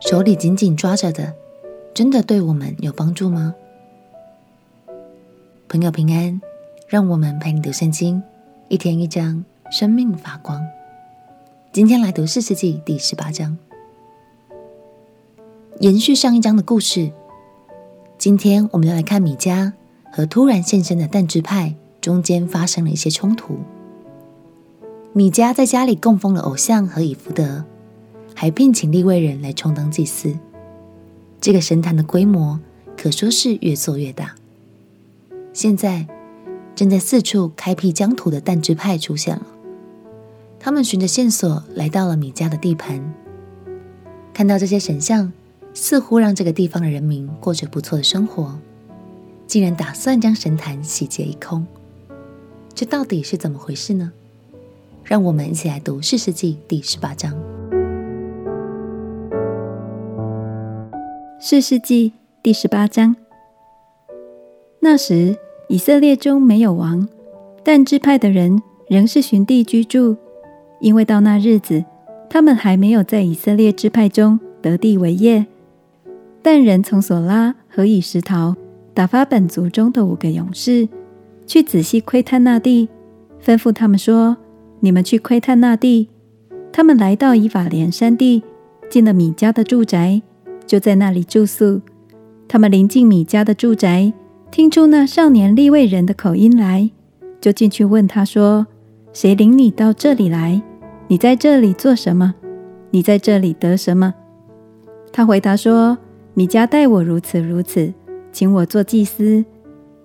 手里紧紧抓着的，真的对我们有帮助吗？朋友平安，让我们陪你读圣经，一天一章，生命发光。今天来读四世纪第十八章，延续上一章的故事。今天我们要来看米迦和突然现身的但支派中间发生了一些冲突。米迦在家里供奉了偶像和以弗得，还聘请利未人来充当祭司。这个神坛的规模可说是越做越大。现在，正在四处开辟疆土的但支派出现了。他们循着线索来到了米迦的地盘，看到这些神像，似乎让这个地方的人民过着不错的生活，竟然打算将神坛洗劫一空。这到底是怎么回事呢？让我们一起来读士师记第十八章。士师记第十八章，那时。以色列中没有王，但支派的人仍是寻地居住，因为到那日子，他们还没有在以色列支派中得地为业。但人从索拉和以实陶打发本族中的五个勇士去仔细窥探那地，吩咐他们说：“你们去窥探那地。”他们来到以法莲山地，进了米迦的住宅，就在那里住宿。他们临近米迦的住宅。听出那少年利未人的口音来，就进去问他说：“谁领你到这里来？你在这里做什么？你在这里得什么？”他回答说：“米迦待我如此如此，请我做祭司。”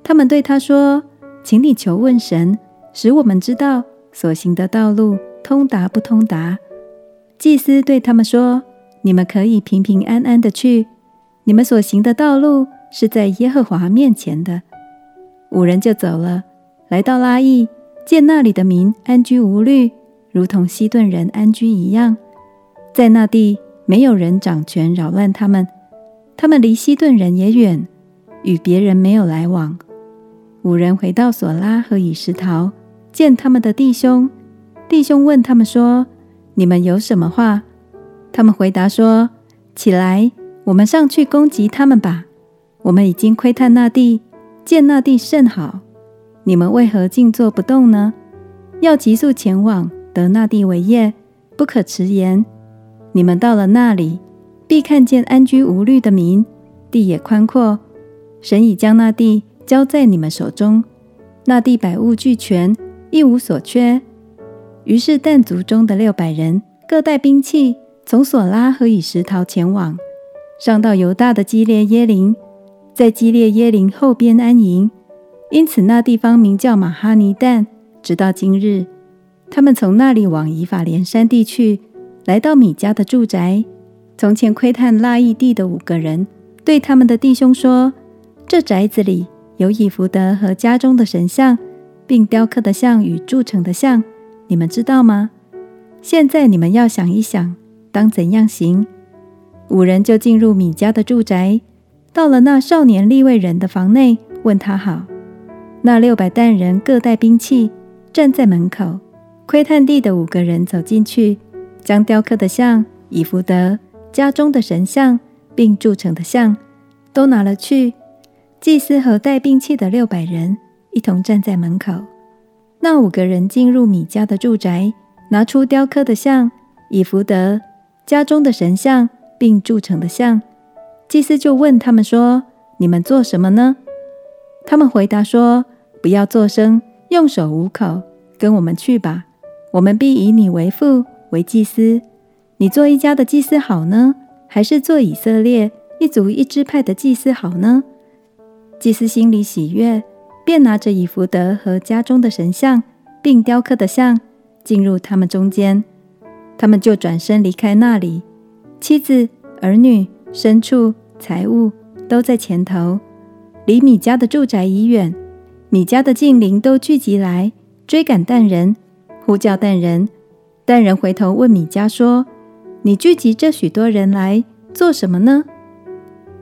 他们对他说：“请你求问神，使我们知道所行的道路通达不通达。”祭司对他们说：“你们可以平平安安的去，你们所行的道路。”是在耶和华面前的。五人就走了，来到拉邑，见那里的民安居无虑，如同西顿人安居一样。在那地没有人掌权扰乱他们，他们离西顿人也远，与别人没有来往。五人回到索拉和以实陶，见他们的弟兄，弟兄问他们说：“你们有什么话？”他们回答说：“起来，我们上去攻击他们吧。”我们已经窥探那地，见那地甚好，你们为何静坐不动呢？要急速前往，得那地为业，不可迟延。你们到了那里，必看见安居无虑的民，地也宽阔。神已将那地交在你们手中，那地百物俱全，一无所缺。于是但族中的六百人各带兵器，从索拉和以实陶前往，上到犹大的基列耶林。在基列耶林后边安营，因此那地方名叫玛哈尼旦，直到今日。他们从那里往以法莲山地去，来到米迦的住宅。从前窥探拉亿地的五个人，对他们的弟兄说：“这宅子里有以弗得和家中的神像，并雕刻的像与铸成的像，你们知道吗？现在你们要想一想，当怎样行？”五人就进入米迦的住宅。到了那少年利未人的房内，问他好。那六百但人各带兵器，站在门口。窥探地的五个人走进去，将雕刻的像、以弗得、家中的神像，并铸成的像，都拿了去。祭司和带兵器的六百人一同站在门口。那五个人进入米迦的住宅，拿出雕刻的像、以弗得、家中的神像，并铸成的像。祭司就问他们说：“你们做什么呢？”他们回答说：“不要作声，用手捂口，跟我们去吧。我们必以你为父，为祭司。你做一家的祭司好呢，还是做以色列一族一支派的祭司好呢？”祭司心里喜悦，便拿着以弗得和家中的神像，并雕刻的像，进入他们中间。他们就转身离开那里，妻子、儿女、牲畜。财物都在前头，离米迦的住宅已远。米迦的近邻都聚集来追赶但人，呼叫但人。但人回头问米迦说：“你聚集这许多人来做什么呢？”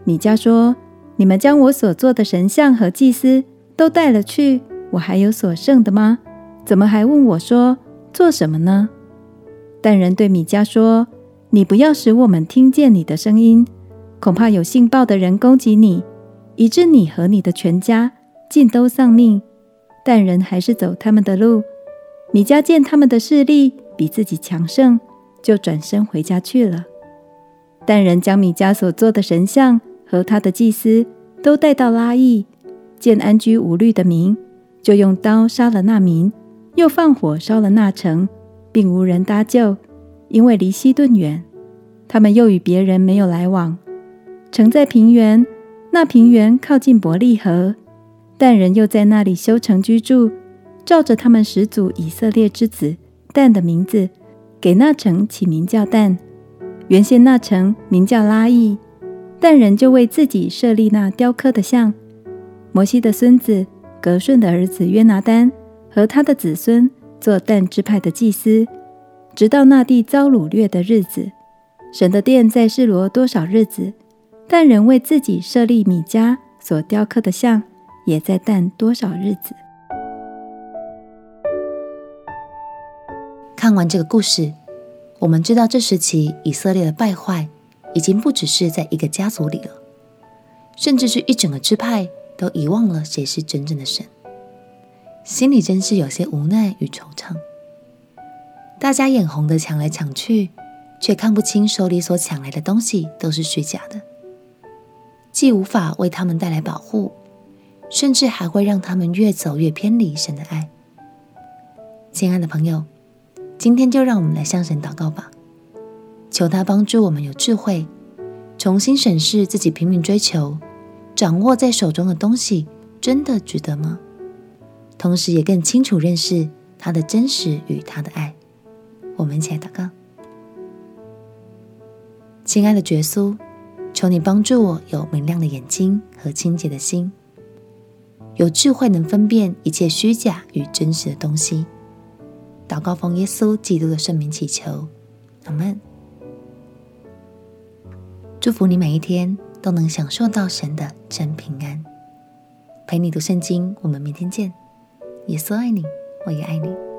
米迦说：“你们将我所做的神像和祭司都带了去，我还有所剩的吗？怎么还问我说做什么呢？”但人对米迦说：“你不要使我们听见你的声音，恐怕有信报的人攻击你，以致你和你的全家尽都丧命。但人还是走他们的路。米迦见他们的势力比自己强盛，就转身回家去了。但人将米迦所做的神像和他的祭司都带到拉亿，见安居无虑的民，就用刀杀了那民，又放火烧了那城，并无人搭救，因为离西顿远。他们又与别人没有来往。城在平原，那平原靠近伯利河。但人又在那里修城居住，照着他们始祖以色列之子但的名字，给那城起名叫但。原先那城名叫拉亿，但人就为自己设立那雕刻的像。摩西的孙子革顺的儿子约拿单和他的子孙做但支派的祭司，直到那地遭掳掠的日子。神的殿在示罗多少日子，但人为自己设立米迦所雕刻的像。也在但多少日子？看完这个故事，我们知道这时期以色列的败坏已经不只是在一个家族里了，甚至是一整个支派都遗忘了谁是真正的神，心里真是有些无奈与惆怅。大家眼红的抢来抢去，却看不清手里所抢来的东西都是虚假的，既无法为他们带来保护。甚至还会让他们越走越偏离神的爱。亲爱的朋友，今天就让我们来向神祷告吧，求他帮助我们有智慧，重新审视自己拼命追求、掌握在手中的东西，真的值得吗？同时也更清楚认识他的真实与他的爱。我们一起来祷告。亲爱的耶稣，求你帮助我有明亮的眼睛和清洁的心。有智慧能分辨一切虚假与真实的东西。祷告奉耶稣基督的圣名祈求，阿门。祝福你每一天都能享受到神的真平安。陪你读圣经，我们明天见。耶稣爱你，我也爱你。